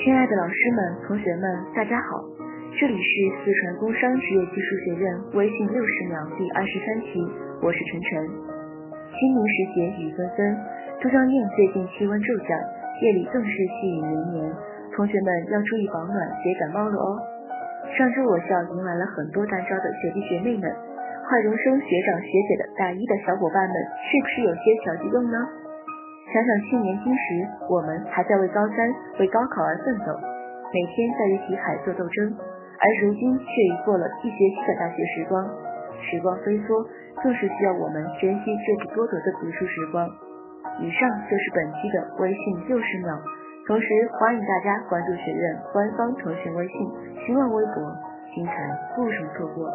亲爱的老师们、同学们，大家好！这里是四川工商职业技术学院微信六十秒第二十三期，我是晨晨。清明时节雨纷纷，都江堰最近气温骤降，夜里更是细雨绵绵，同学们要注意保暖，别感冒了哦。上周我校迎来了很多大招的学弟学妹们，快荣升学长学姐的大一的小伙伴们，是不是有些小激动呢？想想去年今时，我们还在为高三、为高考而奋斗，每天在与题海做斗争，而如今却已过了一学期的大学时光，时光飞梭，更是需要我们珍惜这不多得的读书时光。以上就是本期的微信六十秒，同时欢迎大家关注学院官方腾讯微信、新浪微博，精彩不容错过。